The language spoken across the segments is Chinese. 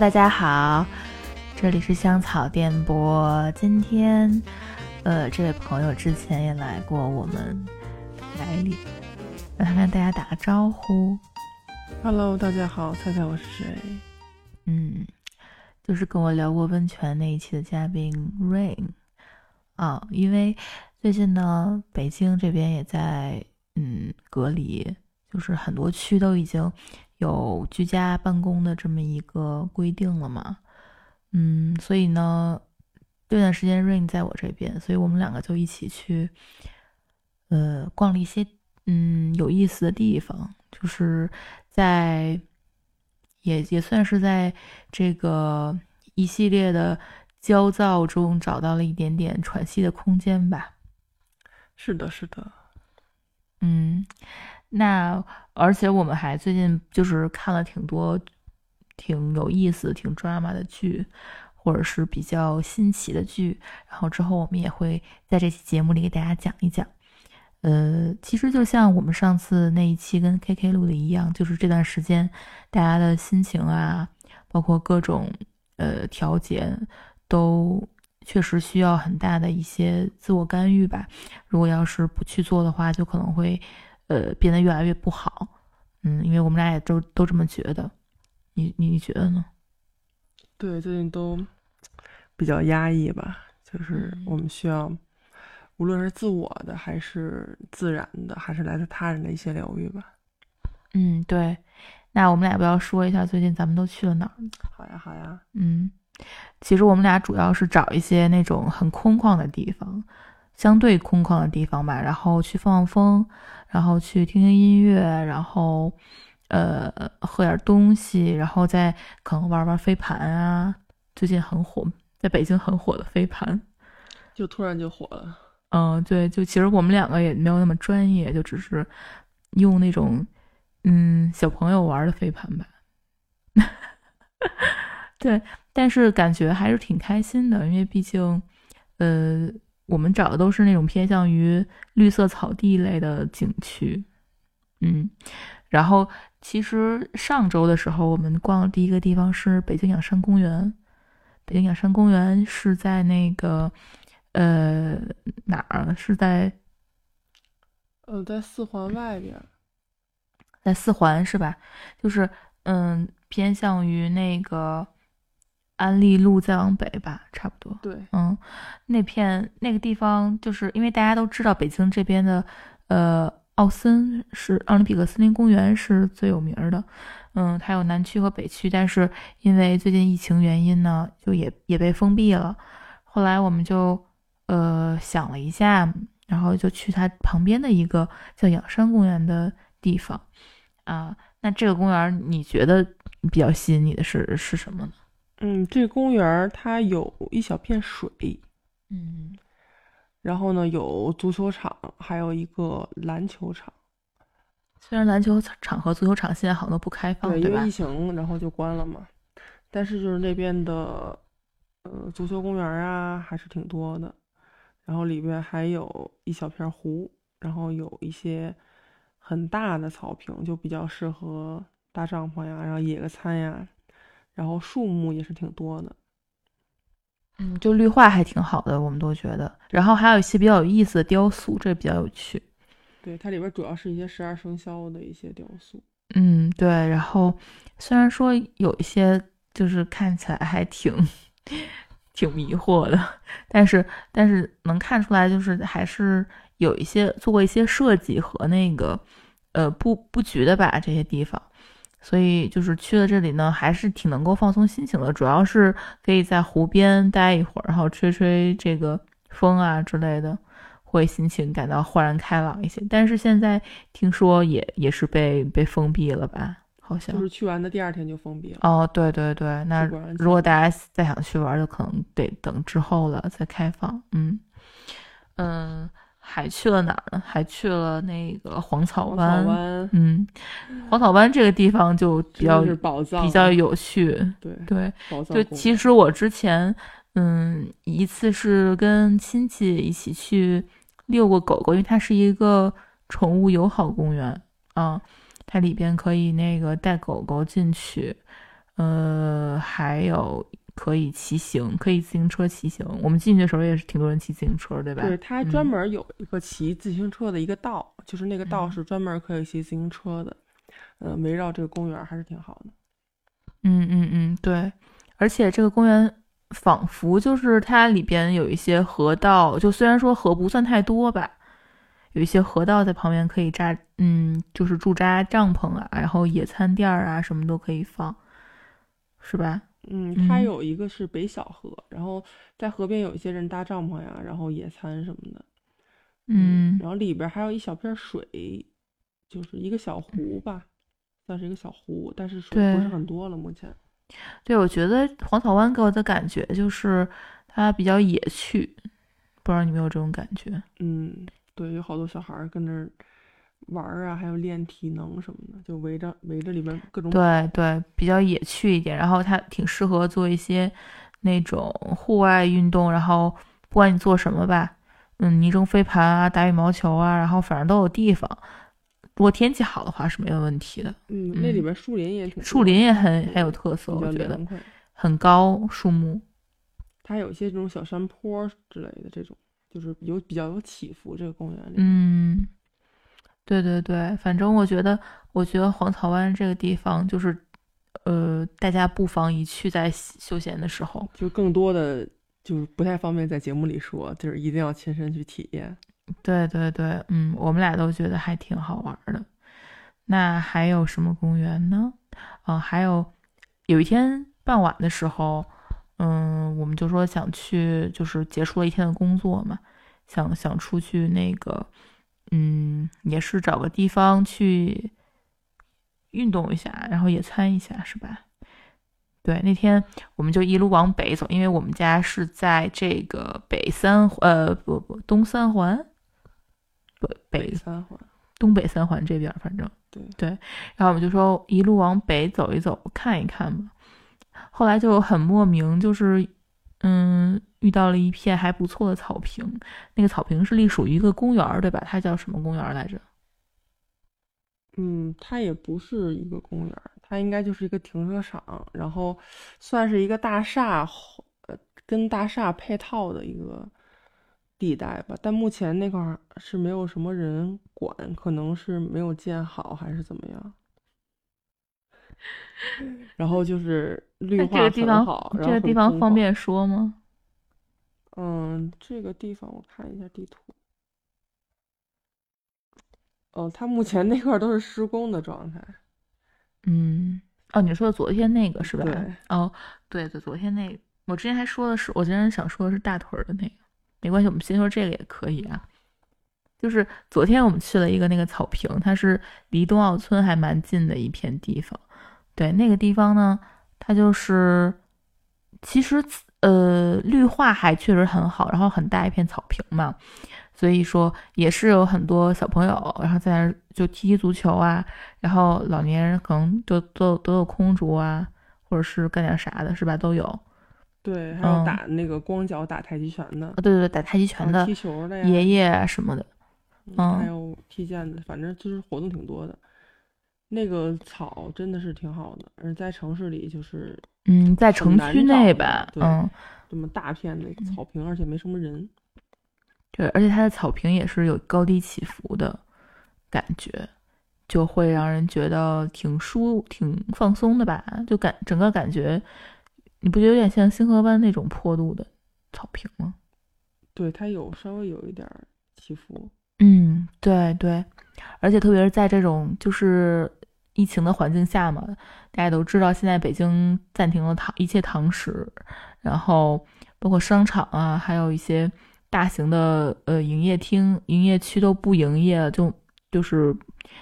大家好，这里是香草电波。今天，呃，这位朋友之前也来过我们台里，让他跟大家打个招呼。Hello，大家好，猜猜我是谁？嗯，就是跟我聊过温泉那一期的嘉宾 Rain 啊，因为最近呢，北京这边也在嗯隔离，就是很多区都已经有居家办公的这么一个规定了嘛，嗯，所以呢，这段时间 Rain 在我这边，所以我们两个就一起去呃逛了一些嗯有意思的地方，就是在。也也算是在这个一系列的焦躁中找到了一点点喘息的空间吧。是的，是的，嗯，那而且我们还最近就是看了挺多挺有意思、挺 drama 的剧，或者是比较新奇的剧，然后之后我们也会在这期节目里给大家讲一讲。呃，其实就像我们上次那一期跟 KK 录的一样，就是这段时间大家的心情啊，包括各种呃调节，都确实需要很大的一些自我干预吧。如果要是不去做的话，就可能会呃变得越来越不好。嗯，因为我们俩也都都这么觉得。你你觉得呢？对，最近都比较压抑吧，就是嗯我们需要。无论是自我的，还是自然的，还是来自他人的一些疗愈吧。嗯，对。那我们俩不要说一下最近咱们都去了哪儿？好呀，好呀。嗯，其实我们俩主要是找一些那种很空旷的地方，相对空旷的地方吧，然后去放放风，然后去听听音乐，然后呃喝点东西，然后再可能玩玩飞盘啊。最近很火，在北京很火的飞盘，就突然就火了。嗯，对，就其实我们两个也没有那么专业，就只是用那种嗯小朋友玩的飞盘吧。对，但是感觉还是挺开心的，因为毕竟呃我们找的都是那种偏向于绿色草地类的景区，嗯，然后其实上周的时候我们逛的第一个地方是北京仰山公园，北京养山公园是在那个。呃，哪儿是在？呃，在四环外边，在四环是吧？就是嗯，偏向于那个安利路再往北吧，差不多。对，嗯，那片那个地方，就是因为大家都知道北京这边的呃奥森是奥林匹克森林公园是最有名的，嗯，它有南区和北区，但是因为最近疫情原因呢，就也也被封闭了。后来我们就。呃，想了一下，然后就去它旁边的一个叫仰山公园的地方啊。那这个公园你觉得比较吸引你的是是什么呢？嗯，这个公园它有一小片水，嗯，然后呢有足球场，还有一个篮球场。虽然篮球场和足球场现在好像都不开放，对，对因为疫情然后就关了嘛。但是就是那边的呃足球公园啊，还是挺多的。然后里边还有一小片湖，然后有一些很大的草坪，就比较适合搭帐篷呀，然后野个餐呀。然后树木也是挺多的，嗯，就绿化还挺好的，我们都觉得。然后还有一些比较有意思的雕塑，这比较有趣。对，它里边主要是一些十二生肖的一些雕塑。嗯，对。然后虽然说有一些就是看起来还挺。挺迷惑的，但是但是能看出来，就是还是有一些做过一些设计和那个呃布布局的吧，这些地方，所以就是去了这里呢，还是挺能够放松心情的，主要是可以在湖边待一会儿，然后吹吹这个风啊之类的，会心情感到豁然开朗一些。但是现在听说也也是被被封闭了吧？好像就是去完的第二天就封闭了。哦，对对对，那如果大家再想去玩，就可能得等之后了再开放。嗯嗯，还去了哪儿呢？还去了那个黄草湾。湾嗯，黄草湾这个地方就比较是宝藏，比较有趣。对对，就其实我之前嗯一次是跟亲戚一起去遛过狗狗，因为它是一个宠物友好公园啊。它里边可以那个带狗狗进去，呃，还有可以骑行，可以自行车骑行。我们进去的时候也是挺多人骑自行车，对吧？对，它专门有一个骑自行车的一个道，就是那个道嗯是专门可以骑自行车的。呃，围绕这个公园还是挺好的。嗯嗯嗯，对。而且这个公园仿佛就是它里边有一些河道，就虽然说河不算太多吧，有一些河道在旁边可以扎，嗯，就是驻扎帐篷啊，然后野餐垫儿啊，什么都可以放，是吧？嗯，它嗯有一个是北小河，然后在河边有一些人搭帐篷呀，然后野餐什么的。嗯然后里边还有一小片水，就是一个小湖吧，算是一个小湖，但是水不是很多了。目前，对，我觉得黄草湾给我的感觉就是它比较野趣，不知道你有没有这种感觉？嗯，对，有好多小孩儿跟那儿玩儿啊，还有练体能什么的，就围着围着里边各种对对，比较野趣一点，然后它挺适合做一些那种户外运动，然后不管你做什么吧，嗯，泥中飞盘啊，打羽毛球啊，然后反正都有地方。如果天气好的话是没有问题的，嗯，那里嗯边树林也挺树林也很很有特色，我觉得。很高树木。它有一些这种小山坡之类的，这种就是有比较有起伏。这个公园里，嗯，对对对，反正我觉得，我觉得黄草湾这个地方就是，呃，大家不妨一去，在休闲的时候。就更多的就是不太方便在节目里说，就是一定要亲身去体验。对对对，嗯，我们俩都觉得还挺好玩的。那还有什么公园呢？嗯、还有有一天傍晚的时候，嗯，我们就说想去，就是结束了一天的工作嘛，想想出去那个，嗯，也是找个地方去运动一下，然后野餐一下，是吧？对，那天我们就一路往北走，因为我们家是在这个北三呃不不东三环，不北三环，东北三环这边，反正对对然后我们就说一路往北走一走，看一看吧。后来就很莫名，就是嗯，遇到了一片还不错的草坪。那个草坪是隶属于一个公园儿，对吧？它叫什么公园儿来着？嗯，它也不是一个公园儿，它应该就是一个停车场，然后算是一个大厦后，呃，跟大厦配套的一个地带吧。但目前那块儿是没有什么人管，可能是没有建好还是怎么样。然后就是绿那化这个地方很好，，这个地方方便说吗？嗯，这个地方我看一下地图。哦，它目前那块儿都是施工的状态。嗯，哦，你说的昨天那个是吧？对哦，对对，昨天那个，我之前还说的是，我之前想说的是大屯儿的那个，没关系，我们先说这个也可以啊。就是昨天我们去了一个那个草坪，它是离冬奥村还蛮近的一片地方。对，那个地方呢，它就是其实呃绿化还确实很好，然后很大一片草坪嘛，所以说也是有很多小朋友，然后在那儿就踢踢足球啊，然后老年人可能就都都有空竹啊，或者是干点啥的，是吧？都有。啊，对，还有嗯打那个光脚打太极拳的，对对对，打太极拳的踢球的呀，爷爷啊什么的。嗯还嗯有踢毽子，反正就是活动挺多的。那个草真的是挺好的，而在城市里就是嗯，在城区内吧，嗯，这么大片的草坪，而且没什么人。对，而且它的草坪也是有高低起伏的感觉，就会让人觉得挺舒、挺放松的吧，就感整个感觉，你不觉得有点像星河湾那种坡度的草坪吗？对，它有稍微有一点儿起伏。嗯，对对，而且特别是在这种就是疫情的环境下嘛，大家都知道现在北京暂停了堂一切堂食，然后包括商场啊，还有一些大型的呃营业厅、营业区都不营业了，就就是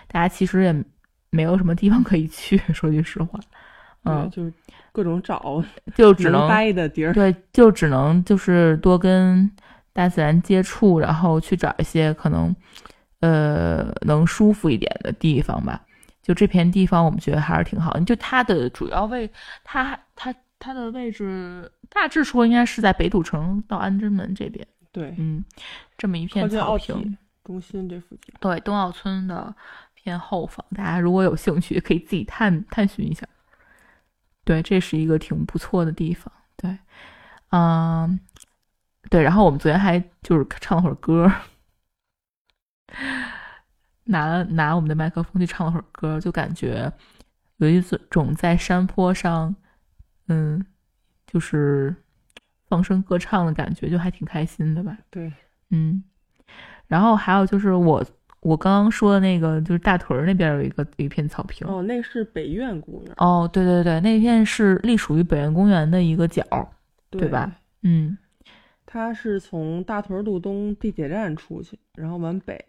大家其实也没有什么地方可以去，说句实话，嗯，就是各种找就只能待的地儿。对，就只能就是多跟大自然接触，然后去找一些可能呃能舒服一点的地方吧。就这片地方，我们觉得还是挺好的。就它的主要位，它它它的位置大致说应该是在北土城到安贞门这边，对，嗯，这么一片草坪。中心这附近。对，东奥村的偏后方，大家如果有兴趣，可以自己探探寻一下。对，这是一个挺不错的地方。对，嗯，对，然后我们昨天还就是唱了会儿歌，拿了拿我们的麦克风去唱了会儿歌，就感觉有一种在山坡上，嗯，就是放声歌唱的感觉，就还挺开心的吧。对，嗯，然后还有就是我我刚刚说的那个，就是大屯那边有一个一片草坪。哦，那是北苑公园。哦，对对对，那片是隶属于北苑公园的一个角，对吧？嗯，它是从大屯路东地铁站出去，然后往北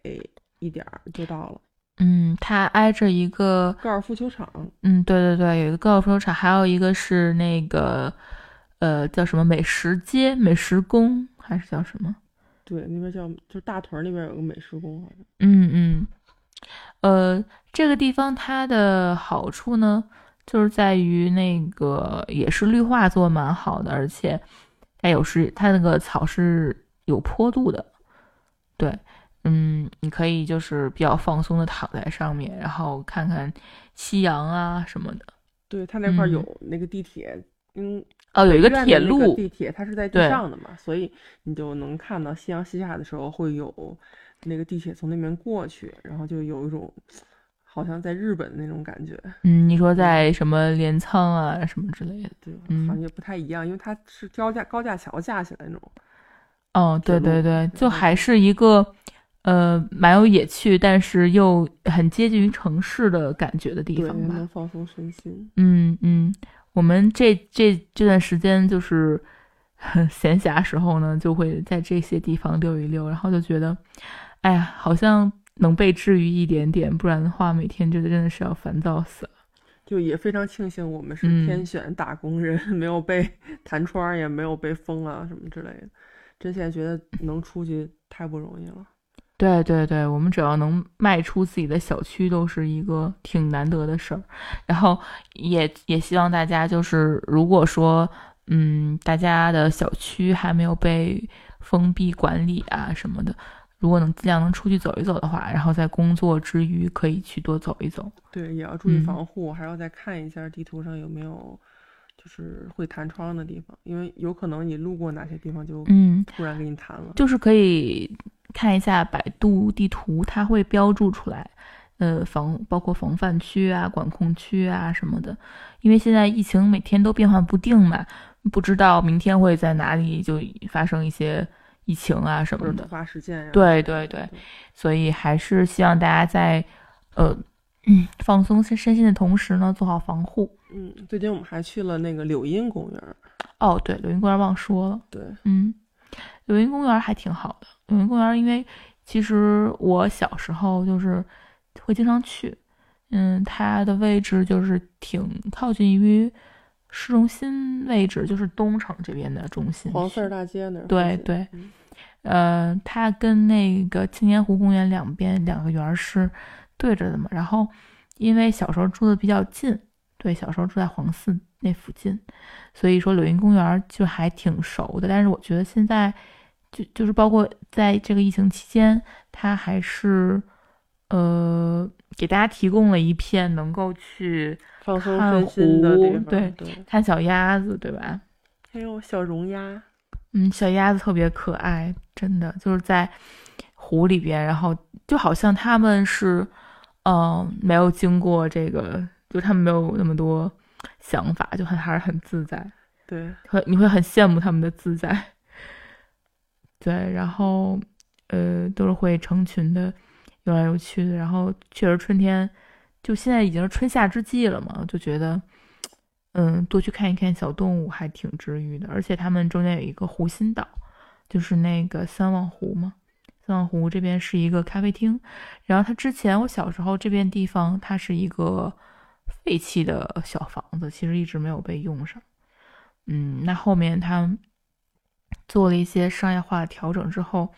一点儿就到了。嗯，它挨着一个高尔夫球场。嗯，对对对，有一个高尔夫球场，还有一个是那个呃叫什么美食街、美食宫，还是叫什么？对，那边叫就是大屯那边有个美食宫，好像。嗯嗯，呃，这个地方它的好处呢，就是在于那个也是绿化做蛮好的，而且它有时它那个草是有坡度的，对。嗯，你可以就是比较放松的躺在上面，然后看看夕阳啊什么的。对，它那块有那个地铁，嗯，哦，有一个铁路，地铁它是在地上的嘛，所以你就能看到夕阳西下的时候会有那个地铁从那边过去，然后就有一种好像在日本的那种感觉。嗯，你说在什么镰仓啊什么之类的，对，好像也不太一样，因为它是高架高架桥架起来那种。哦，对对对，就还是一个。呃，蛮有野趣，但是又很接近于城市的感觉的地方吧。能放松身心。嗯嗯，我们这这这段时间就是 闲暇时候呢，就会在这些地方溜一溜，然后就觉得，哎呀，好像能被治愈一点点，不然的话，每天就真的是要烦躁死了。就也非常庆幸我们是天选打工人，没有被弹窗，也没有被封啊什么之类的。真现在觉得能出去太不容易了。对对对，我们只要能迈出自己的小区，都是一个挺难得的事儿。然后也也希望大家就是，如果说嗯，大家的小区还没有被封闭管理啊什么的，如果能尽量能出去走一走的话，然后在工作之余可以去多走一走。对，也要注意防护，还要再看一下地图上有没有就是会弹窗的地方，因为有可能你路过哪些地方就嗯突然给你弹了，就是可以。看一下百度地图，它会标注出来，呃，防包括防范区啊、管控区啊什么的。因为现在疫情每天都变幻不定嘛，不知道明天会在哪里就发生一些疫情啊什么的突发事件呀。对对对，所以还是希望大家在呃放松身身心的同时呢，做好防护。嗯，最近我们还去了那个柳荫公园。哦，对，柳荫公园忘说了。对，嗯，柳荫公园还挺好的。柳荫公园，因为其实我小时候就是会经常去，嗯，它的位置就是挺靠近于市中心位置，就是东城这边的中心，黄四大街那儿。对对，呃，它跟那个青年湖公园两边两个园是对着的嘛。然后因为小时候住的比较近，对，小时候住在黄寺那附近，所以说柳荫公园就还挺熟的。但是我觉得现在。就就是包括在这个疫情期间，它还是呃给大家提供了一片能够去放松身心的地方，对，看小鸭子，对吧？还有小绒鸭，嗯，小鸭子特别可爱，真的就是在湖里边，然后就好像他们是嗯没有经过这个，就他们没有那么多想法，就很还是很自在，对，会你会很羡慕他们的自在。对，然后，呃，都是会成群的游来游去的。然后，确实春天，就现在已经是春夏之际了嘛，就觉得，嗯，多去看一看小动物还挺治愈的。而且，他们中间有一个湖心岛，就是那个三望湖嘛。三望湖这边是一个咖啡厅。然后，它之前我小时候这边地方，它是一个废弃的小房子，其实一直没有被用上。嗯，那后面他。做了一些商业化的调整之后，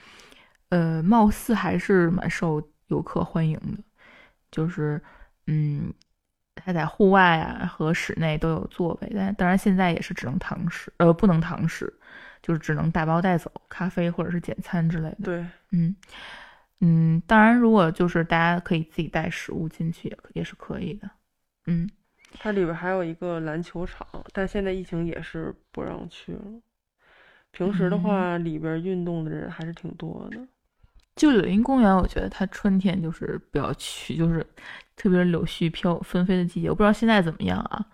呃，貌似还是蛮受游客欢迎的。就是，嗯，他在户外啊和室内都有座位，但当然现在也是只能堂食，呃，不能堂食，就是只能打包带走，咖啡或者是简餐之类的。对，嗯嗯，当然，如果就是大家可以自己带食物进去，也也是可以的。嗯，它里边还有一个篮球场，但现在疫情也是不让去了。平时的话，里边运动的人还是挺多的。就柳荫公园，我觉得它春天就是不要去，就是特别是柳絮飘纷飞的季节。我不知道现在怎么样啊？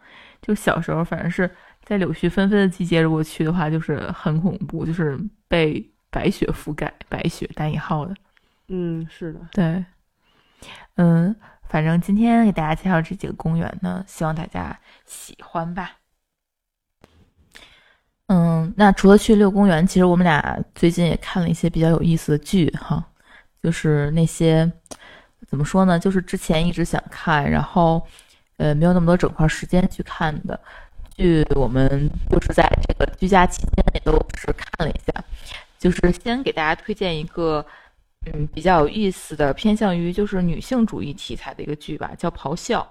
就小时候，反正是在柳絮纷飞的季节，如果去的话，就是很恐怖，就是被白雪覆盖，白雪带引号的。嗯，是的，对，嗯，反正今天给大家介绍这几个公园呢，希望大家喜欢吧。嗯，那除了去遛公园，其实我们俩最近也看了一些比较有意思的剧哈，就是那些怎么说呢，就是之前一直想看，然后呃没有那么多整块时间去看的剧，我们就是在这个居家期间也都是看了一下，就是先给大家推荐一个嗯比较有意思的，偏向于就是女性主义题材的一个剧吧，叫《咆哮》，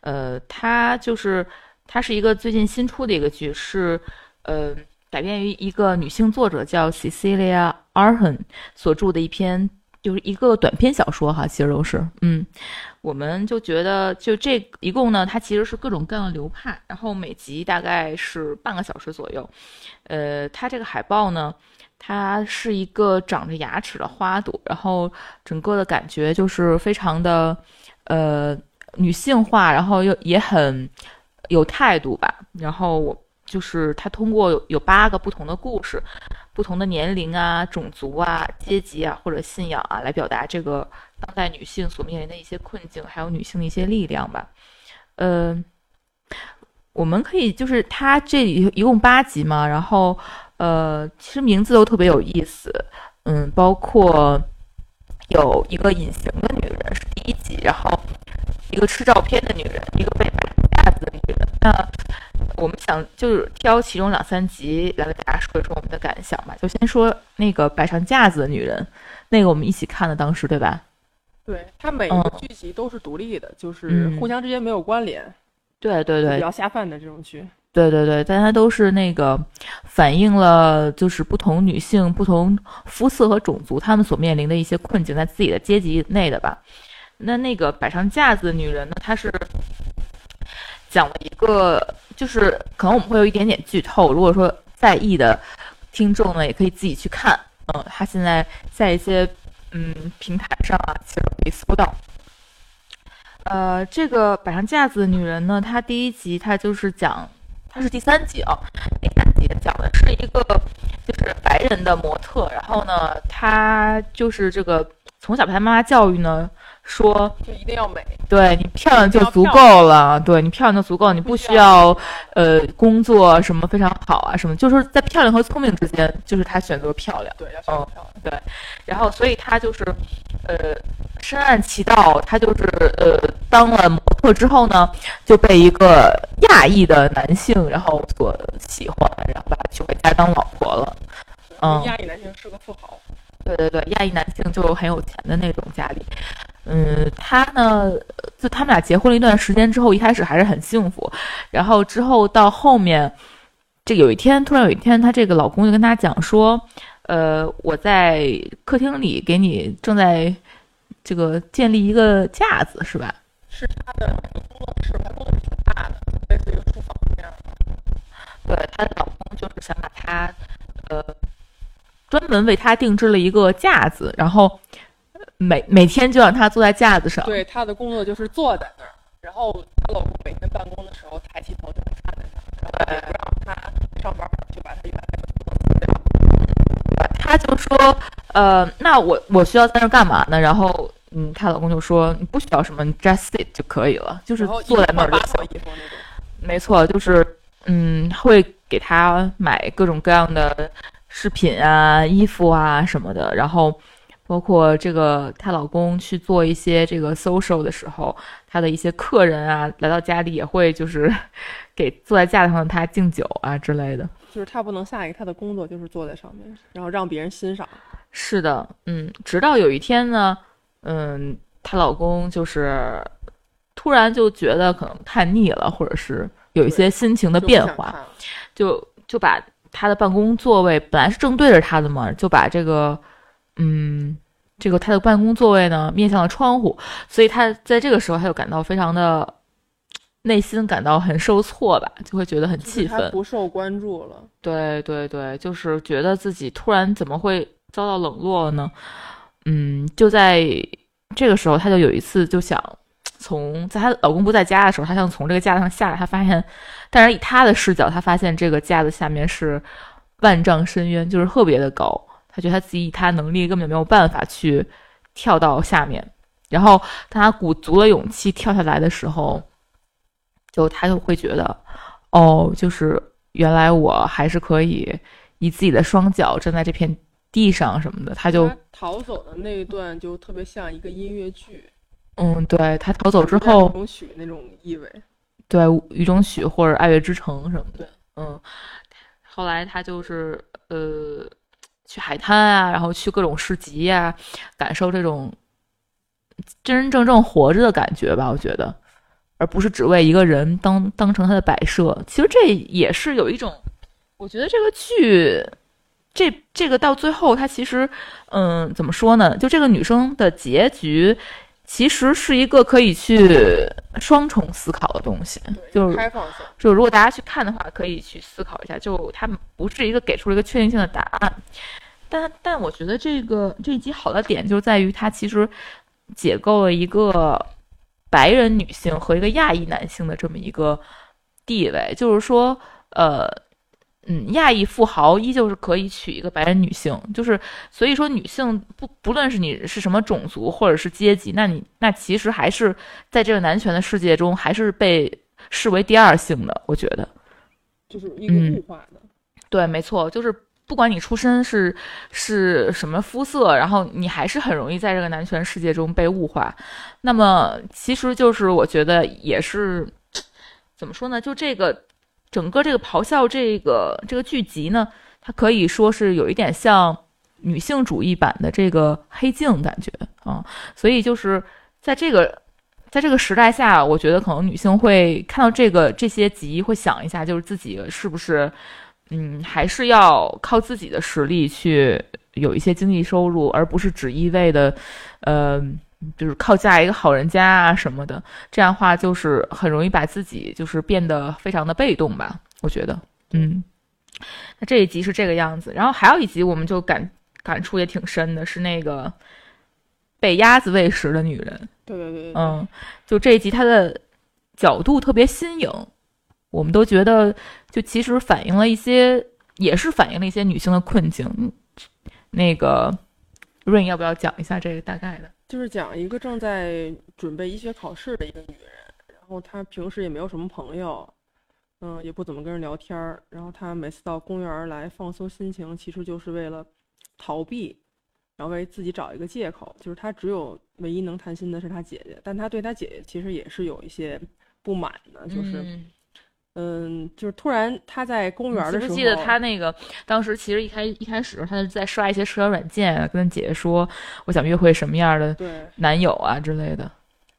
呃，它就是它是一个最近新出的一个剧，是。呃，改编于一个女性作者叫 Cecilia Arhan 所著的一篇，就是一个短篇小说哈，其实都是，嗯，我们就觉得就这一共呢，它其实是各种各样的流派，然后每集大概是半个小时左右。呃，它这个海报呢，它是一个长着牙齿的花朵，然后整个的感觉就是非常的呃女性化，然后又也很有态度吧，然后我。就是它通过有有八个不同的故事，不同的年龄啊、种族啊、阶级啊或者信仰啊，来表达这个当代女性所面临的一些困境，还有女性的一些力量吧。呃，我们可以就是它这里一共八集嘛，然后呃，其实名字都特别有意思，嗯，包括有一个隐形的女人是第一集，然后一个吃照片的女人，一个被摆架子的女人，那。我们想就是挑其中两三集来给大家说一说我们的感想吧。就先说那个摆上架子的女人，那个我们一起看的，当时对吧？对，它每一个剧集都是独立的，就是互相之间没有关联。对对对，比较下饭的这种剧。对对对，但它都是那个反映了就是不同女性、不同肤色和种族她们所面临的一些困境，在自己的阶级内的吧。那那个摆上架子的女人呢，她是。讲了一个，就是可能我们会有一点点剧透。如果说在意的听众呢，也可以自己去看。嗯，他现在在一些嗯平台上啊，其实可以搜到。呃，这个摆上架子的女人呢，她第一集她就是讲，它是第三集啊，第三集讲的是一个就是白人的模特，然后呢，他就是这个从小被他妈妈教育呢。说就一定要美，对你漂亮就足够了，对你漂亮就足够，你不需要。呃工作什么非常好啊什么，就是在漂亮和聪明之间，就是他选择漂亮，对，要选择漂亮，对，然后所以他就是呃深谙其道，他就是呃当了模特之后呢，就被一个亚裔的男性然后所喜欢，然后把他娶回家当老婆了，嗯，亚裔男性是个富豪，对对对，亚裔男性就很有钱的那种家里。嗯，她呢，就他们俩结婚了一段时间之后，一开始还是很幸福，然后之后到后面，这有一天突然有一天，她这个老公就跟她讲说，呃，我在客厅里给你正在这个建立一个架子，是吧？是他的工作室，他工作室挺大的，类似于书房这样。对，她的老公就是想把她，呃，专门为她定制了一个架子，然后。每每天就让她坐在架子上，对，她的工作就是坐在那儿，然后她老公每天办公的时候抬起头就能看见她，然后也不让她上班，就把她原来的工作辞掉。她就说，呃，那我我需要在那儿干嘛呢？然后，嗯，她老公就说，你不需要什么，just sit 就可以了，就是坐在那儿就行。没错，就是，嗯，会给她买各种各样的饰品啊、衣服啊什么的，然后。包括这个，她老公去做一些这个 social 的时候，她的一些客人啊，来到家里也会就是 给坐在架子上的她敬酒啊之类的。就是她不能下一个，她的工作就是坐在上面，然后让别人欣赏。是的，嗯，直到有一天呢，嗯，她老公就是突然就觉得可能太腻了，或者是有一些心情的变化，就就把她的办公座位本来是正对着她的嘛，就把这个。嗯，这个他的办公座位呢面向了窗户，所以他在这个时候他就感到非常的内心感到很受挫吧，就会觉得很气愤，不受关注了。对对对，就是觉得自己突然怎么会遭到冷落了呢？嗯，就在这个时候，他就有一次就想从在她老公不在家的时候，她想从这个架子上下来，她发现，但是以她的视角，她发现这个架子下面是万丈深渊，就是特别的高。她觉得他自己以他能力根本没有办法去跳到下面。然后当他鼓足了勇气跳下来的时候，就他就会觉得，哦，就是原来我还是可以以自己的双脚站在这片。地上什么的，他就逃走的那一段就特别像一个音乐剧。嗯，对他逃走之后，雨中曲那种意味。对，雨中曲或者爱乐之城什么的。嗯，后来他就是呃去海滩啊，然后去各种市集呀，感受这种真真正正活着的感觉吧。我觉得，而不是只为一个人当当成他的摆设。其实这也是有一种，我觉得这个剧。这这个到最后，他其实，嗯，怎么说呢？就这个女生的结局，其实是一个可以去双重思考的东西。就是开放性。就如果大家去看的话，可以去思考一下。就它不是一个给出了一个确定性的答案，但但我觉得这个这一集好的点就在于它其实解构了一个白人女性和一个亚裔男性的这么一个地位，就是说，呃。嗯，亚裔富豪依旧是可以娶一个白人女性，就是所以说女性不不论是你是什么种族或者是阶级，那你那其实还是在这个男权的世界中还是被视为第二性的。我觉得，就是一个物化的。对，没错，就是不管你出身是是什么肤色，然后你还是很容易在这个男权世界中被物化。那么其实就是我觉得也是怎么说呢？就这个。整个这个咆哮这个这个剧集呢，它可以说是有一点像女性主义版的这个黑镜感觉啊，所以就是在这个在这个时代下，我觉得可能女性会看到这个这些集，会想一下，就是自己是不是嗯还是要靠自己的实力去有一些经济收入，而不是只一味的呃。就是靠嫁一个好人家啊什么的，这样话就是很容易把自己就是变得非常的被动吧。我觉得，嗯，那这一集是这个样子，然后还有一集我们就感感触也挺深的，是那个被鸭子喂食的女人。对对对，嗯，就这一集它的角度特别新颖，我们都觉得就其实反映了一些，也是反映了一些女性的困境。那个润要不要讲一下这个大概的？就是讲一个正在准备医学考试的一个女人，然后她平时也没有什么朋友，嗯，也不怎么跟人聊天儿。然后她每次到公园来放松心情，其实就是为了逃避，然后为自己找一个借口。就是她只有唯一能谈心的是她姐姐，但她对她姐姐其实也是有一些不满的，就是。嗯，就是突然他在公园的时候，记得他那个当时其实一开一开始他在刷一些社交软件，跟姐姐说我想约会什么样的男友啊之类的。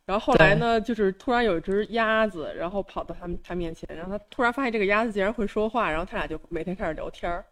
然后后来呢，就是突然有一只鸭子，然后跑到他们他面前，然后他突然发现这个鸭子竟然会说话，然后他俩就每天开始聊天儿。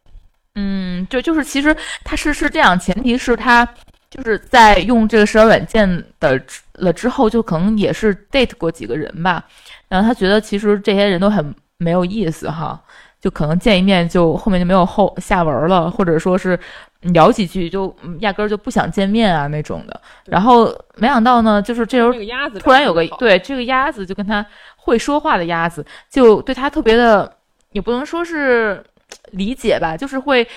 嗯，就就是其实他是是这样，前提是他就是在用这个社交软件的了之后，就可能也是 date 过几个人吧。然后他觉得其实这些人都很没有意思哈，就可能见一面就后面就没有后下文了，或者说是聊几句就压根儿就不想见面啊那种的。然后没想到呢，就是这时候突然有个对这个鸭子就跟他会说话的鸭子，就对他特别的也不能说是理解吧，就是会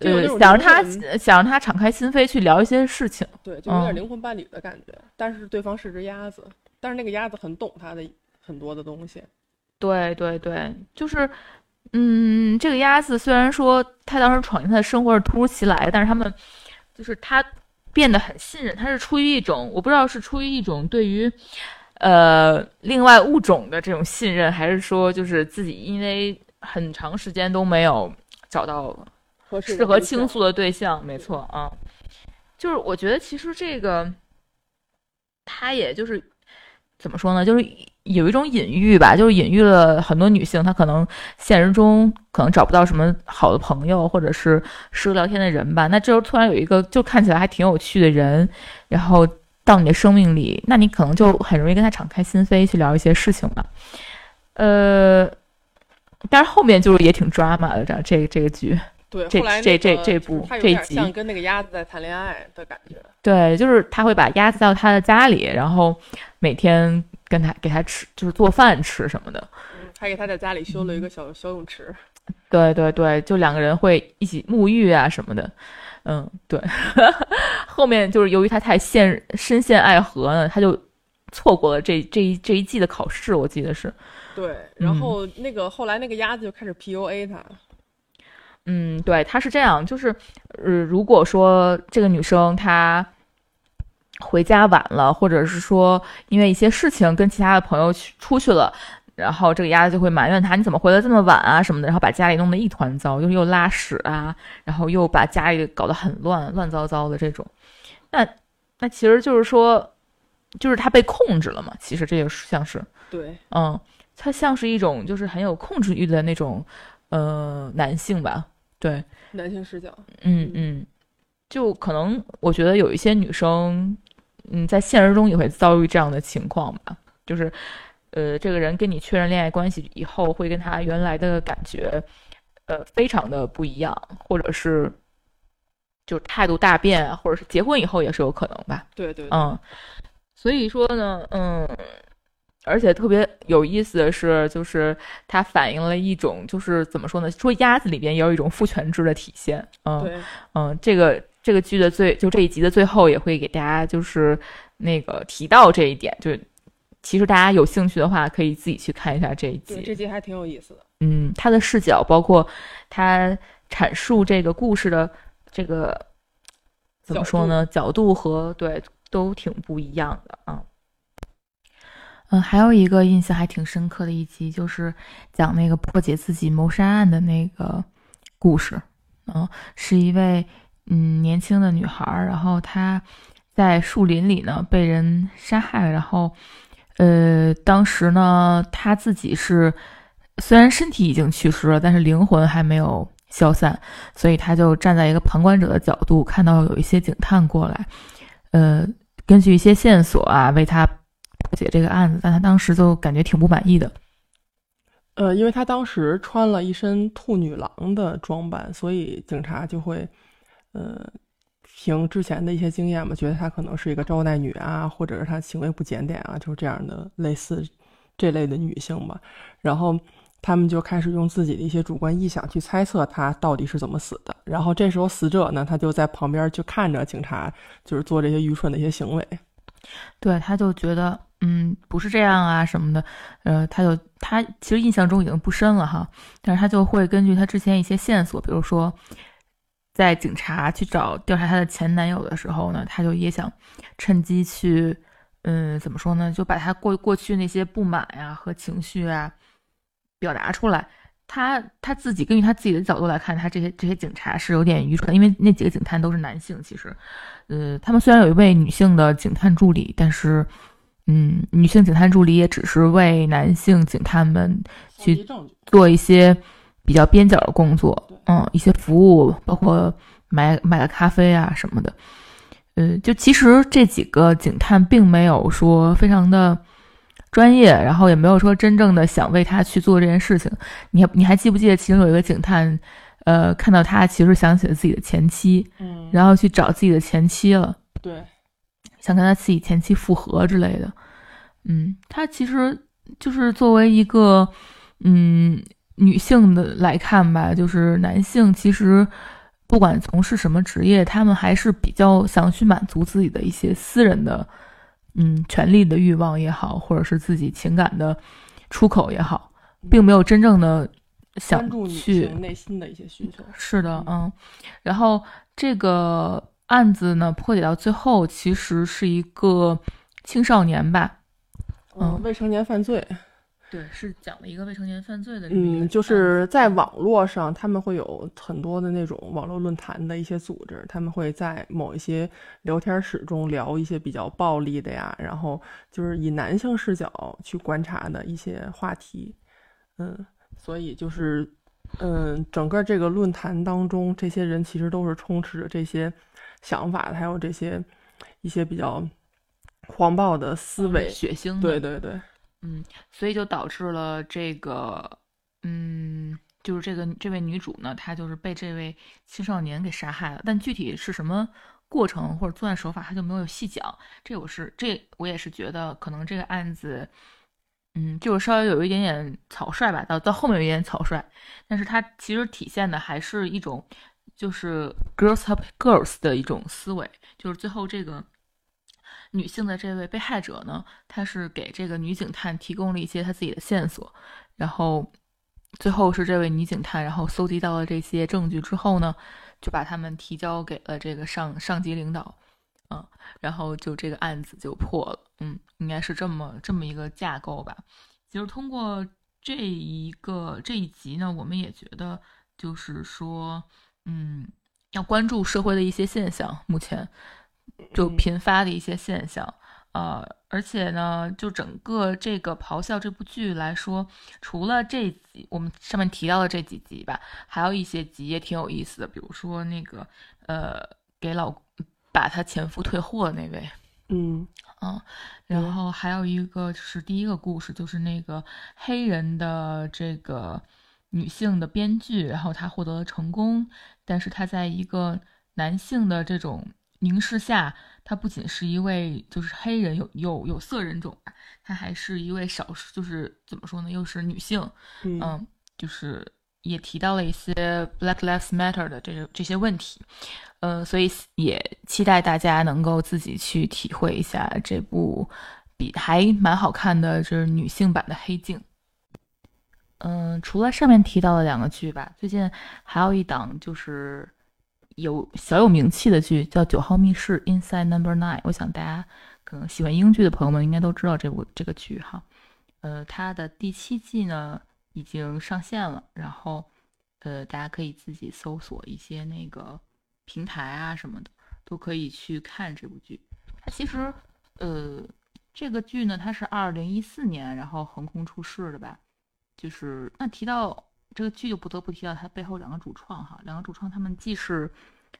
呃想让他想让他敞开心扉去聊一些事情。对，就有点灵魂伴侣的感觉。但是对方是只鸭子，但是那个鸭子很懂他的。很多的东西，对对对，就是，嗯，这个鸭子虽然说他当时闯进他的生活是突如其来，但是他们就是他变得很信任，他是出于一种我不知道是出于一种对于呃另外物种的这种信任，还是说就是自己因为很长时间都没有找到适合倾诉的对象，没错啊，就是我觉得其实这个他也就是怎么说呢，就是。有一种隐喻吧，就是隐喻了很多女性，她可能现实中可能找不到什么好的朋友，或者是适合聊天的人吧。那这时候突然有一个就看起来还挺有趣的人，然后到你的生命里，那你可能就很容易跟他敞开心扉去聊一些事情嘛。呃，但是后面就是也挺抓马的，这这个这个剧。对，这这这那个这部这集像跟那个鸭子在谈恋爱的感觉。对，就是他会把鸭子带到他的家里，然后每天跟他给他吃，就是做饭吃什么的。嗯，还给他在家里修了一个小小泳池。对对对，就两个人会一起沐浴啊什么的。嗯，对。后面就是由于他太陷深陷爱河呢，他就错过了这这一这一季的考试，我记得是。对，然嗯后那个后来那个鸭子就开始 PUA 他。嗯，对，他是这样，就是，呃，如果说这个女生她回家晚了，或者是说因为一些事情跟其他的朋友去出去了，然后这个鸭子就会埋怨他你怎么回来这么晚啊什么的，然后把家里弄得一团糟，就是又拉屎啊，然后又把家里搞得很乱，乱糟糟的这种。那那其实就是说，就是他被控制了嘛，其实这就像是。对，嗯，他像是一种就是很有控制欲的那种呃男性吧，对，男性视角。嗯嗯，就可能我觉得有一些女生，嗯，在现实中也会遭遇这样的情况吧，就是呃，这个人跟你确认恋爱关系以后，会跟他原来的感觉呃非常的不一样，或者是就态度大变，或者是结婚以后也是有可能吧。对对对，嗯，所以说呢，嗯，而且特别有意思的是，就是它反映了一种，就是怎么说呢？说鸭子里边也有一种父权制的体现。嗯，嗯，这个这个剧的最就这一集的最后也会给大家就是那个提到这一点，就其实大家有兴趣的话，可以自己去看一下这一对，集。这集还挺有意思的。嗯，他的视角，包括他阐述这个故事的这个怎么说呢？角度和对都挺不一样的啊。嗯，还有一个印象还挺深刻的一集，就是讲那个破解自己谋杀案的那个故事。嗯，是一位嗯年轻的女孩，然后她在树林里呢被人杀害，然后呃，当时呢她自己是。虽然身体已经去世了，但是灵魂还没有消散，所以她就站在一个旁观者的角度，看到有一些警探过来，呃，根据一些线索啊，为她解这个案子，但他当时就感觉挺不满意的。呃，因为他当时穿了一身兔女郎的装扮，所以警察就会，呃，凭之前的一些经验嘛，觉得她可能是一个招待女啊，或者是她行为不检点啊，就是这样的类似这类的女性吧。然后他们就开始用自己的一些主观臆想去猜测她到底是怎么死的。然后这时候死者呢，他就在旁边就看着警察，就是做这些愚蠢的一些行为。对，他就觉得，嗯，不是这样啊什么的，呃，他就他其实印象中已经不深了哈，但是他就会根据他之前一些线索，比如说，在警察去找调查他的前男友的时候呢，他就也想趁机去，嗯，怎么说呢，就把他过过去那些不满呀和情绪啊表达出来。他他自己根据他自己的角度来看，他这些这些警察是有点愚蠢，因为那几个警探都是男性，其实，呃，他们虽然有一位女性的警探助理，但是，嗯，女性警探助理也只是为男性警探们去。做一些比较边角的工作，嗯，一些服务，包括买买个咖啡啊什么的，呃，就其实这几个警探并没有说非常的专业，然后也没有说真正的想为他去做这件事情。你还你还记不记得其中有一个警探，呃，看到他其实想起了自己的前妻，嗯，然后去找自己的前妻了。对，想跟他自己前妻复合之类的。嗯，他其实就是作为一个嗯女性的来看吧，就是男性其实不管从事什么职业，他们还是比较想去满足自己的一些私人的嗯权利的欲望也好，或者是自己情感的出口也好，并没有真正的想去内心的一些需求。是的，嗯，然后这个案子呢破解到最后，其实是一个青少年吧，嗯，嗯。未成年犯罪，对，是讲了一个未成年犯罪的嗯，就是在网络上，他们会有很多的那种网络论坛的一些组织，他们会在某一些聊天室中聊一些比较暴力的呀，然后就是以男性视角去观察的一些话题，嗯，所以就是，嗯，整个这个论坛当中，这些人其实都是充斥着这些想法，还有这些一些比较狂暴的思维，血腥。的，对对对，嗯，所以就导致了这个，嗯，就是这个这位女主呢，她就是被这位青少年给杀害了，但具体是什么过程或者作案手法，她就没有细讲。这我是这我也是觉得可能这个案子，嗯，就是稍微有一点点草率吧，到到后面有一点草率，但是它其实体现的还是一种就是 girls help girls 的一种思维，就是最后这个。女性的这位被害者呢，她是给这个女警探提供了一些她自己的线索，然后最后是这位女警探，然后搜集到了这些证据之后呢，就把他们提交给了这个上上级领导，嗯，然后就这个案子就破了，嗯，应该是这么这么一个架构吧。就是通过这一个这一集呢，我们也觉得就是说，嗯，要关注社会的一些现象，目前。就频发的一些现象，呃，而且呢，就整个这个《咆哮》这部剧来说，除了这集我们上面提到的这几集吧，还有一些集也挺有意思的，比如说那个呃，给老把他前夫退货的那位，嗯。嗯，然后还有一个就是第一个故事，就是那个黑人的这个女性的编剧，然后她获得了成功，但是她在一个男性的这种。凝视下，她不仅是一位就是黑人有有有色人种，她还是一位少数，就是怎么说呢，又是女性，嗯，就是也提到了一些 Black Lives Matter 的这这些问题，呃，所以也期待大家能够自己去体会一下这部比还蛮好看的，就是女性版的《黑镜》。嗯，除了上面提到的两个剧吧，最近还有一档就是。有小有名气的剧叫《九号密室》（Inside Number Nine），我想大家可能喜欢英剧的朋友们应该都知道这部这个剧哈。呃，它的第七季呢已经上线了，然后呃大家可以自己搜索一些那个平台啊什么的，都可以去看这部剧。它其实呃这个剧呢，它是二零一四年然后横空出世的吧，就是那提到。这个剧就不得不提到它背后两个主创哈，两个主创他们既是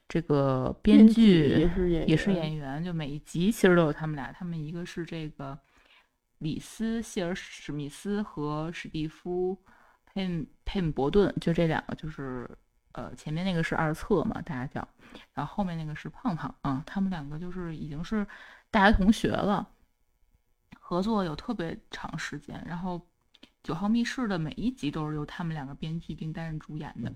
这个编剧，也是演也是演员，就每一集其实都有他们俩。他们一个是这个李斯·谢尔史密斯和史蒂夫·佩姆佩姆伯顿，就这两个就是呃前面那个是二册嘛，大家叫，然后后面那个是胖胖啊，他们两个就是已经是大学同学了，合作有特别长时间，然后。九号密室的每一集都是由他们两个编剧并担任主演的。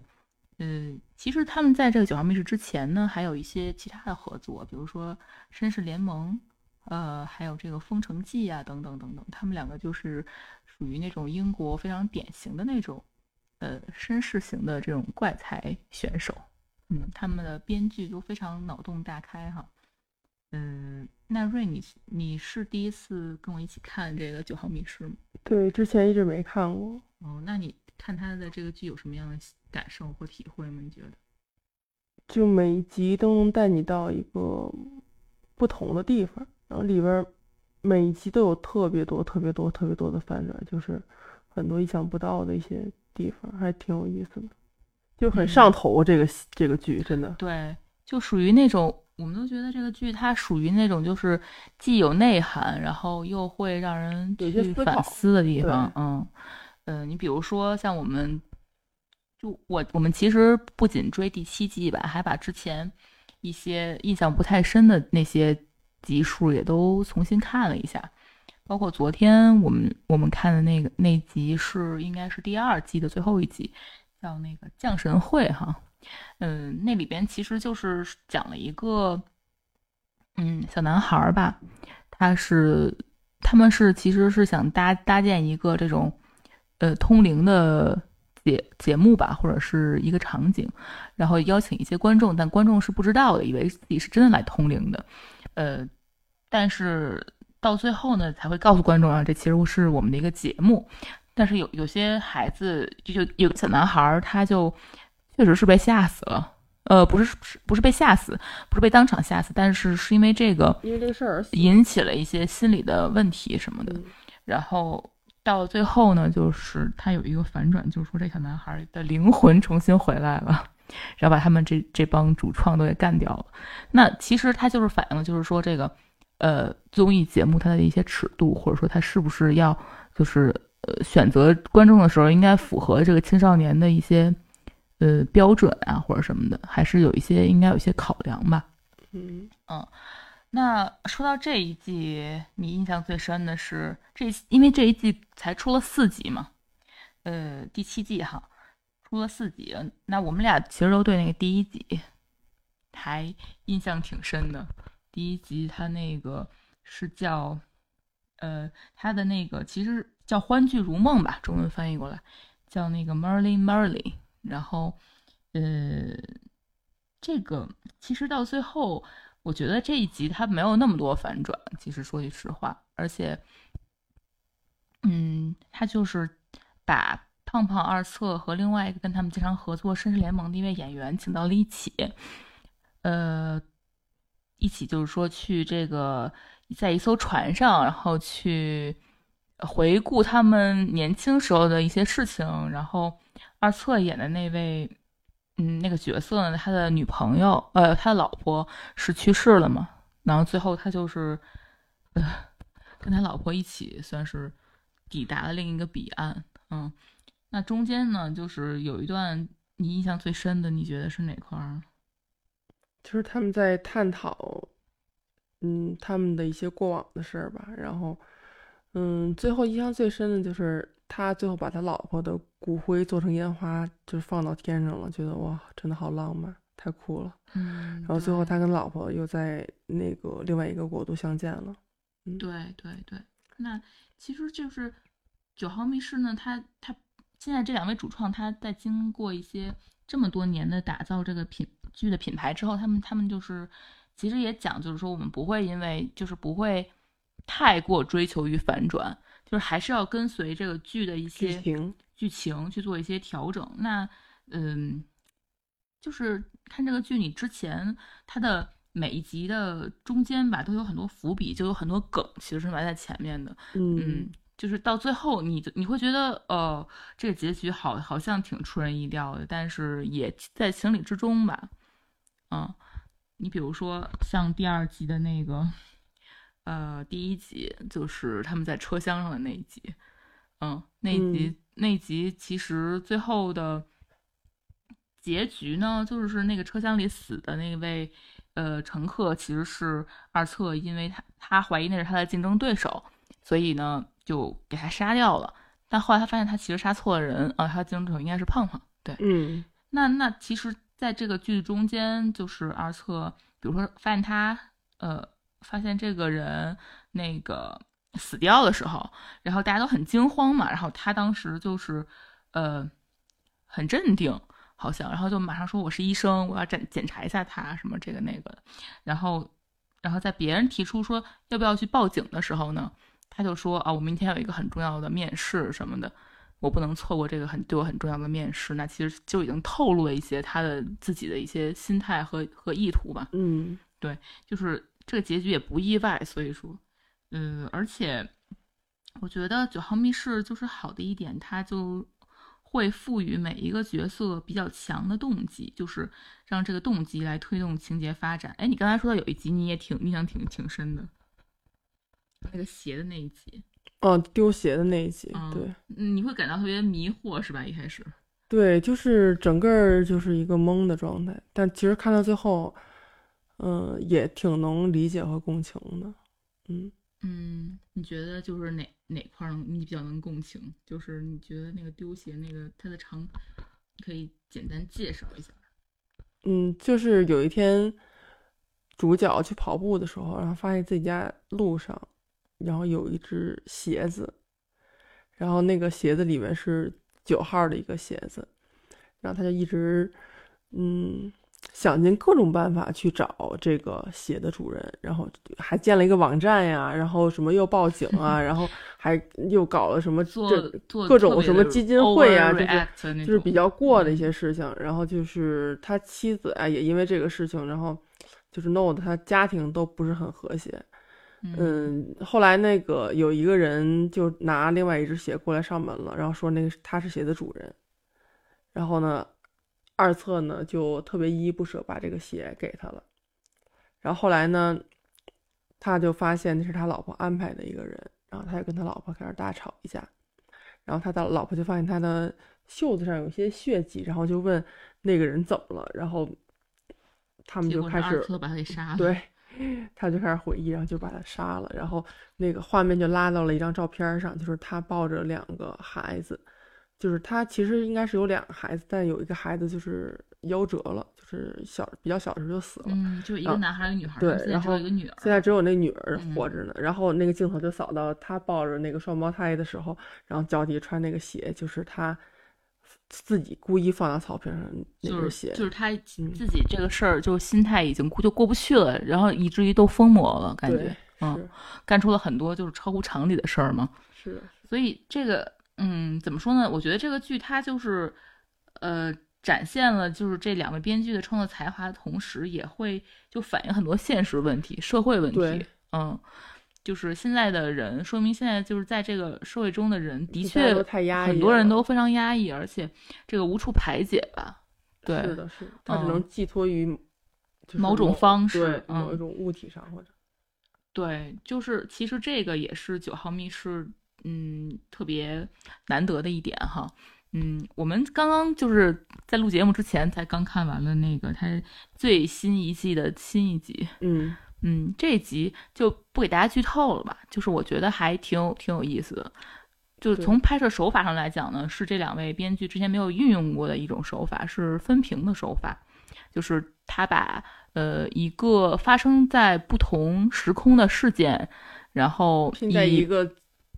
嗯，其实他们在这个九号密室之前呢，还有一些其他的合作，比如说《绅士联盟》，呃，还有这个《封城记》啊，等等等等。他们两个就是属于那种英国非常典型的那种，呃，绅士型的这种怪才选手。嗯，他们的编剧都非常脑洞大开哈。嗯，那瑞，你你是第一次跟我一起看这个九号密室吗？对，之前一直没看过。哦，那你看他的这个剧有什么样的感受或体会吗？你觉得？就每一集都能带你到一个不同的地方，然后里边每一集都有特别多、特别多、特别多的反转，就是很多意想不到的一些地方，还挺有意思的，就很上头。这个这个剧真的，对，就属于那种。我们都觉得这个剧它属于那种就是既有内涵，然后又会让人去反思的地方。嗯嗯，你比如说像我们，就我我们其实不仅追第七季吧，还把之前一些印象不太深的那些集数也都重新看了一下。包括昨天我们我们看的那个那集是应该是第二季的最后一集，叫那个降神会哈。嗯，那里边其实就是讲了一个，嗯，小男孩儿吧，他是，他们是其实是想搭搭建一个这种，呃，通灵的节节目吧，或者是一个场景，然后邀请一些观众，但观众是不知道的，以为自己是真的来通灵的，呃，但是到最后呢，才会告诉观众啊，这其实是我们的一个节目，但是有有些孩子，就有个小男孩儿，他就。确实是被吓死了，呃，不是，不是被吓死，不是被当场吓死，但是是因为这个，因为这个事儿引起了一些心理的问题什么的。然后到最后呢，就是他有一个反转，就是说这小男孩的灵魂重新回来了，然后把他们这这帮主创都给干掉了。那其实他就是反映的，就是说这个，呃综艺节目它的一些尺度，或者说它是不是要就是呃选择观众的时候应该符合这个青少年的一些呃标准啊或者什么的，还是有一些应该有一些考量吧。嗯嗯，那说到这一季，你印象最深的是这，因为这一季才出了四集嘛，呃，第七季哈，出了四集，那我们俩其实都对那个第一集还印象挺深的。第一集它那个是叫，呃，它的那个其实叫《欢聚如梦》吧，中文翻译过来叫那个 Merlin Merlin，然后，呃，这个其实到最后。我觉得这一集它没有那么多反转，其实说句实话，而且，嗯，他就是把胖胖二册和另外一个跟他们经常合作《绅士联盟》的一位演员请到了一起，呃，一起就是说去这个在一艘船上，然后去回顾他们年轻时候的一些事情，然后二册演的那位。嗯，那个角色呢？他的女朋友，呃，他的老婆是去世了嘛？然后最后他就是，呃，跟他老婆一起，算是抵达了另一个彼岸。嗯，那中间呢，就是有一段你印象最深的，你觉得是哪块儿？就是他们在探讨，嗯，他们的一些过往的事儿吧。然后，嗯，最后印象最深的就是。他最后把他老婆的骨灰做成烟花，就是放到天上了，觉得哇，真的好浪漫，太酷了。嗯，然后最后他跟老婆又在那个另外一个国度相见了。嗯，对对对。那其实就是九号密室呢，他他现在这两位主创，他在经过一些这么多年的打造这个品剧的品牌之后，他们他们就是其实也讲，就是说我们不会因为就是不会太过追求于反转。就是还是要跟随这个剧的一些剧情剧情去做一些调整。那嗯，就是看这个剧，你之前它的每一集的中间吧，都有很多伏笔，就有很多梗，其实是埋在前面的。嗯，就是到最后，你你会觉得，呃，这个结局好好像挺出人意料的，但是也在情理之中吧。嗯，你比如说像第二集的那个。呃，第一集就是他们在车厢上的那一集，嗯，那一集那集其实最后的结局呢，就是那个车厢里死的那位呃乘客其实是二侧，因为他他怀疑那是他的竞争对手，所以呢就给他杀掉了。但后来他发现他其实杀错了人啊，他的竞争对手应该是胖胖。对，嗯，那那其实在这个剧中间，就是二侧，比如说发现他呃。发现这个人那个死掉的时候，然后大家都很惊慌嘛，然后他当时就是呃很镇定，好像，然后就马上说我是医生，我要检检查一下他什么这个那个的，然后然后在别人提出说要不要去报警的时候呢，他就说啊我明天有一个很重要的面试什么的，我不能错过这个很对我很重要的面试，那其实就已经透露了一些他的自己的一些心态和和意图吧，嗯，对，就是。这个结局也不意外，所以说，嗯，而且我觉得《九号密室》就是好的一点，它就会赋予每一个角色比较强的动机，就是让这个动机来推动情节发展。哎，你刚才说到有一集你也挺印象挺挺深的，那个鞋的那一集，哦，丢鞋的那一集，对，你会感到特别迷惑是吧？一开始，对，就是整个就是一个懵的状态，但其实看到最后。嗯，也挺能理解和共情的，嗯嗯，你觉得就是哪哪块儿你比较能共情？就是你觉得那个丢鞋那个它的长，可以简单介绍一下。嗯，就是有一天主角去跑步的时候，然后发现自己家路上，然后有一只鞋子，然后那个鞋子里面是九号的一个鞋子，然后他就一直嗯。想尽各种办法去找这个鞋的主人，然后还建了一个网站呀，然后什么又报警啊，然后还又搞了什么这各种什么基金会啊，就是就是比较过的一些事情。然后就是他妻子啊，也因为这个事情，然后就是弄得他家庭都不是很和谐。嗯，后来那个有一个人就拿另外一只鞋过来上门了，然后说那个他是鞋的主人，然后呢。二册呢就特别依依不舍把这个鞋给他了，然后后来呢，他就发现那是他老婆安排的一个人，然后他就跟他老婆开始大吵一架，然后他的老婆就发现他的袖子上有些血迹，然后就问那个人怎么了，然后他们就开始把他给杀了。，对，他就开始回忆，然后就把他杀了，然后那个画面就拉到了一张照片上，就是他抱着两个孩子，就是他其实应该是有两个孩子，但有一个孩子就是夭折了，就是小比较小的时候就死了。嗯，就是一个啊男孩儿一个女孩儿，对然后一个女儿。现在只有那女儿嗯活着呢，然后那个镜头就扫到他抱着那个双胞胎的时候，然后脚底穿那个鞋，就是他自己故意放到草坪上那就是鞋，就是他嗯自己这个事儿，就是心态已经过就过不去了，然后以至于都疯魔了，感觉，嗯，干出了很多就是超乎常理的事儿嘛。是，所以这个，嗯，怎么说呢？我觉得这个剧它就是，呃，展现了就是这两位编剧的创作才华的同时，也会就反映很多现实问题、社会问题。嗯，就是现在的人，说明现在就是在这个社会中的人，的确很多人都非常压抑，而且这个无处排解吧。对，是的，是的，他只嗯能寄托于就是某种方式对嗯某一种物体上或者对，就是其实这个也是九号密室，嗯，特别难得的一点哈。嗯，我们刚刚就是在录节目之前才刚看完了那个他最新一季的新一集，嗯嗯，这一集就不给大家剧透了吧，就是我觉得还挺有挺有意思的。就是从拍摄手法上来讲呢，是这两位编剧之前没有运用过的一种手法，是分屏的手法，就是他把呃一个发生在不同时空的事件，然后拼在以一个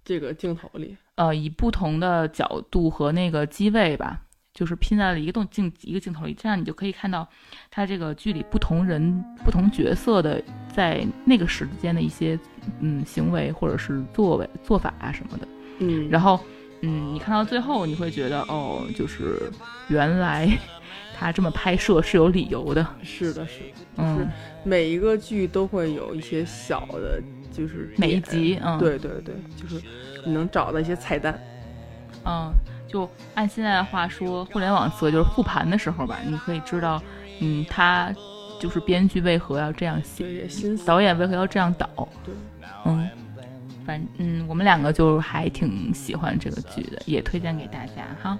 这个镜头里，呃以不同的角度和那个机位吧，就是拼在了一个动镜一个镜头里，这样你就可以看到他这个剧里不同人、不同角色的在那个时间的一些嗯行为或者是作为做法啊什么的。嗯，然后嗯，你看到最后你会觉得哦，就是原来 他这么拍摄是有理由的。是的，是的，嗯，每一个剧都会有一些小的，就是每一集嗯。对对对，就是你能找到一些彩蛋，嗯，就按现在的话说，互联网词就是复盘的时候吧，你可以知道，嗯，他就是编剧为何要这样写，导演为何要这样导，对，嗯，反嗯，我们两个就还挺喜欢这个剧的，也推荐给大家哈。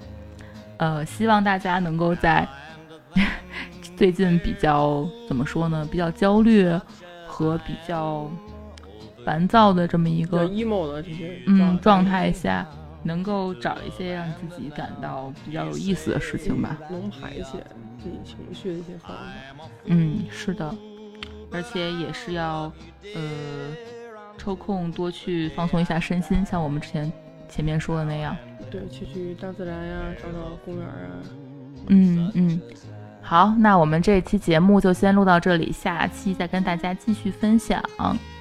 呃，希望大家能够在 最近比较怎么说呢，比较焦虑和比较烦躁的这么一个 emo 的这些嗯状态下，能够找一些让自己感到比较有意思的事情吧。能排解自己情绪的一些方法。嗯，是的，而且也是要呃抽空多去放松一下身心，像我们之前前面说的那样。对，去去大自然呀，找找公园啊。嗯嗯，好，那我们这期节目就先录到这里，下期再跟大家继续分享，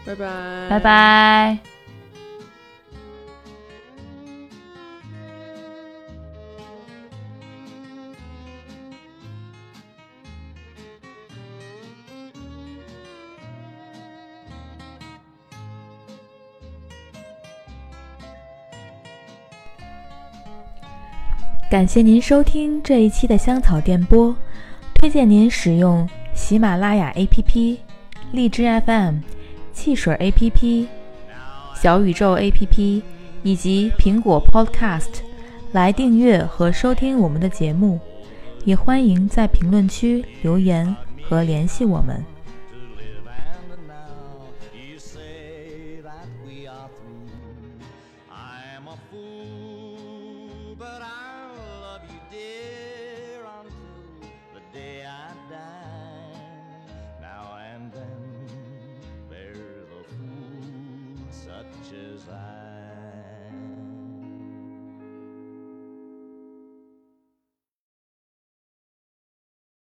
拜拜，拜。拜。感谢您收听这一期的香草电波，推荐您使用喜马拉雅 APP、荔枝 FM、汽水 APP、小宇宙 APP 以及苹果 Podcast 来订阅和收听我们的节目，也欢迎在评论区留言和联系我们。